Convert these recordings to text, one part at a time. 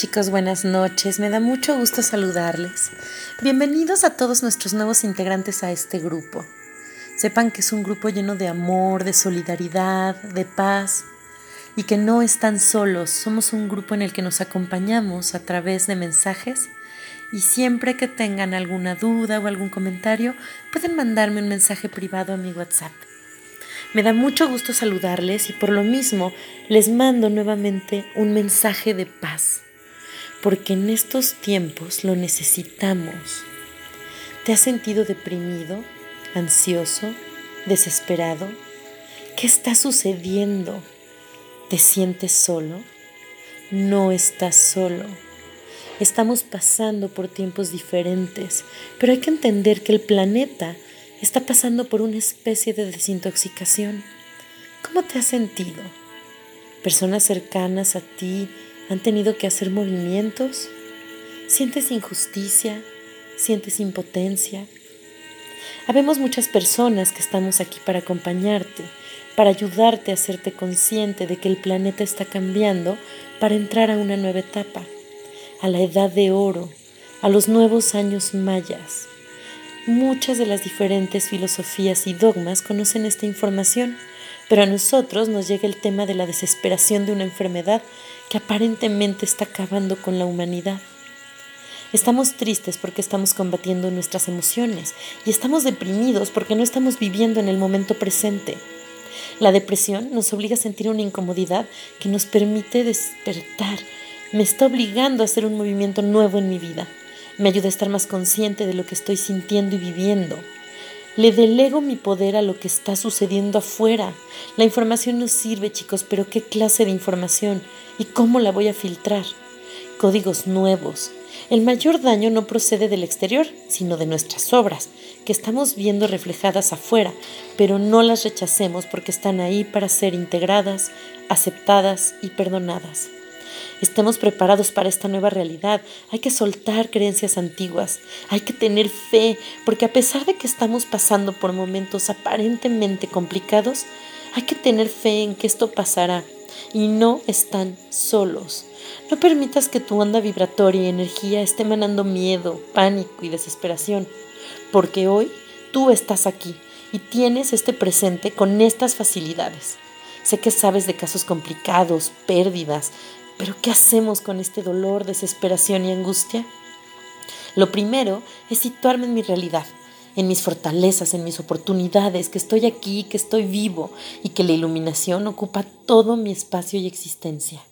chicos, buenas noches. Me da mucho gusto saludarles. Bienvenidos a todos nuestros nuevos integrantes a este grupo. Sepan que es un grupo lleno de amor, de solidaridad, de paz y que no están solos. Somos un grupo en el que nos acompañamos a través de mensajes y siempre que tengan alguna duda o algún comentario pueden mandarme un mensaje privado a mi WhatsApp. Me da mucho gusto saludarles y por lo mismo les mando nuevamente un mensaje de paz porque en estos tiempos lo necesitamos. ¿Te has sentido deprimido, ansioso, desesperado? ¿Qué está sucediendo? ¿Te sientes solo? No estás solo. Estamos pasando por tiempos diferentes, pero hay que entender que el planeta está pasando por una especie de desintoxicación. ¿Cómo te has sentido? Personas cercanas a ti han tenido que hacer movimientos. Sientes injusticia, sientes impotencia. Habemos muchas personas que estamos aquí para acompañarte, para ayudarte a hacerte consciente de que el planeta está cambiando para entrar a una nueva etapa, a la edad de oro, a los nuevos años mayas. Muchas de las diferentes filosofías y dogmas conocen esta información pero a nosotros nos llega el tema de la desesperación de una enfermedad que aparentemente está acabando con la humanidad. Estamos tristes porque estamos combatiendo nuestras emociones y estamos deprimidos porque no estamos viviendo en el momento presente. La depresión nos obliga a sentir una incomodidad que nos permite despertar. Me está obligando a hacer un movimiento nuevo en mi vida. Me ayuda a estar más consciente de lo que estoy sintiendo y viviendo. Le delego mi poder a lo que está sucediendo afuera. La información nos sirve, chicos, pero ¿qué clase de información? ¿Y cómo la voy a filtrar? Códigos nuevos. El mayor daño no procede del exterior, sino de nuestras obras, que estamos viendo reflejadas afuera, pero no las rechacemos porque están ahí para ser integradas, aceptadas y perdonadas estemos preparados para esta nueva realidad. Hay que soltar creencias antiguas, hay que tener fe, porque a pesar de que estamos pasando por momentos aparentemente complicados, hay que tener fe en que esto pasará y no están solos. No permitas que tu onda vibratoria y energía esté emanando miedo, pánico y desesperación, porque hoy tú estás aquí y tienes este presente con estas facilidades. Sé que sabes de casos complicados, pérdidas, pero ¿qué hacemos con este dolor, desesperación y angustia? Lo primero es situarme en mi realidad, en mis fortalezas, en mis oportunidades, que estoy aquí, que estoy vivo y que la iluminación ocupa todo mi espacio y existencia.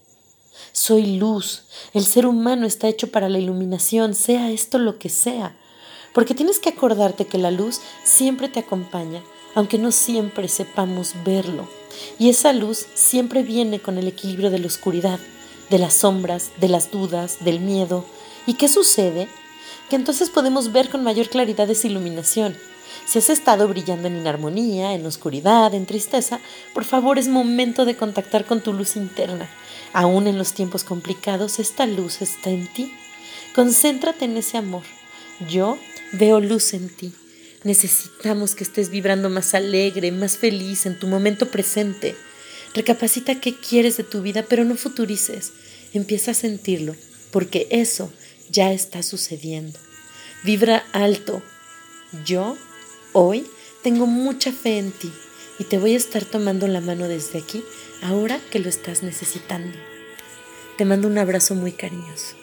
Soy luz, el ser humano está hecho para la iluminación, sea esto lo que sea, porque tienes que acordarte que la luz siempre te acompaña, aunque no siempre sepamos verlo, y esa luz siempre viene con el equilibrio de la oscuridad de las sombras, de las dudas, del miedo. ¿Y qué sucede? Que entonces podemos ver con mayor claridad esa iluminación. Si has estado brillando en inarmonía, en oscuridad, en tristeza, por favor es momento de contactar con tu luz interna. Aún en los tiempos complicados, esta luz está en ti. Concéntrate en ese amor. Yo veo luz en ti. Necesitamos que estés vibrando más alegre, más feliz en tu momento presente. Recapacita qué quieres de tu vida, pero no futurices. Empieza a sentirlo, porque eso ya está sucediendo. Vibra alto. Yo, hoy, tengo mucha fe en ti y te voy a estar tomando la mano desde aquí, ahora que lo estás necesitando. Te mando un abrazo muy cariñoso.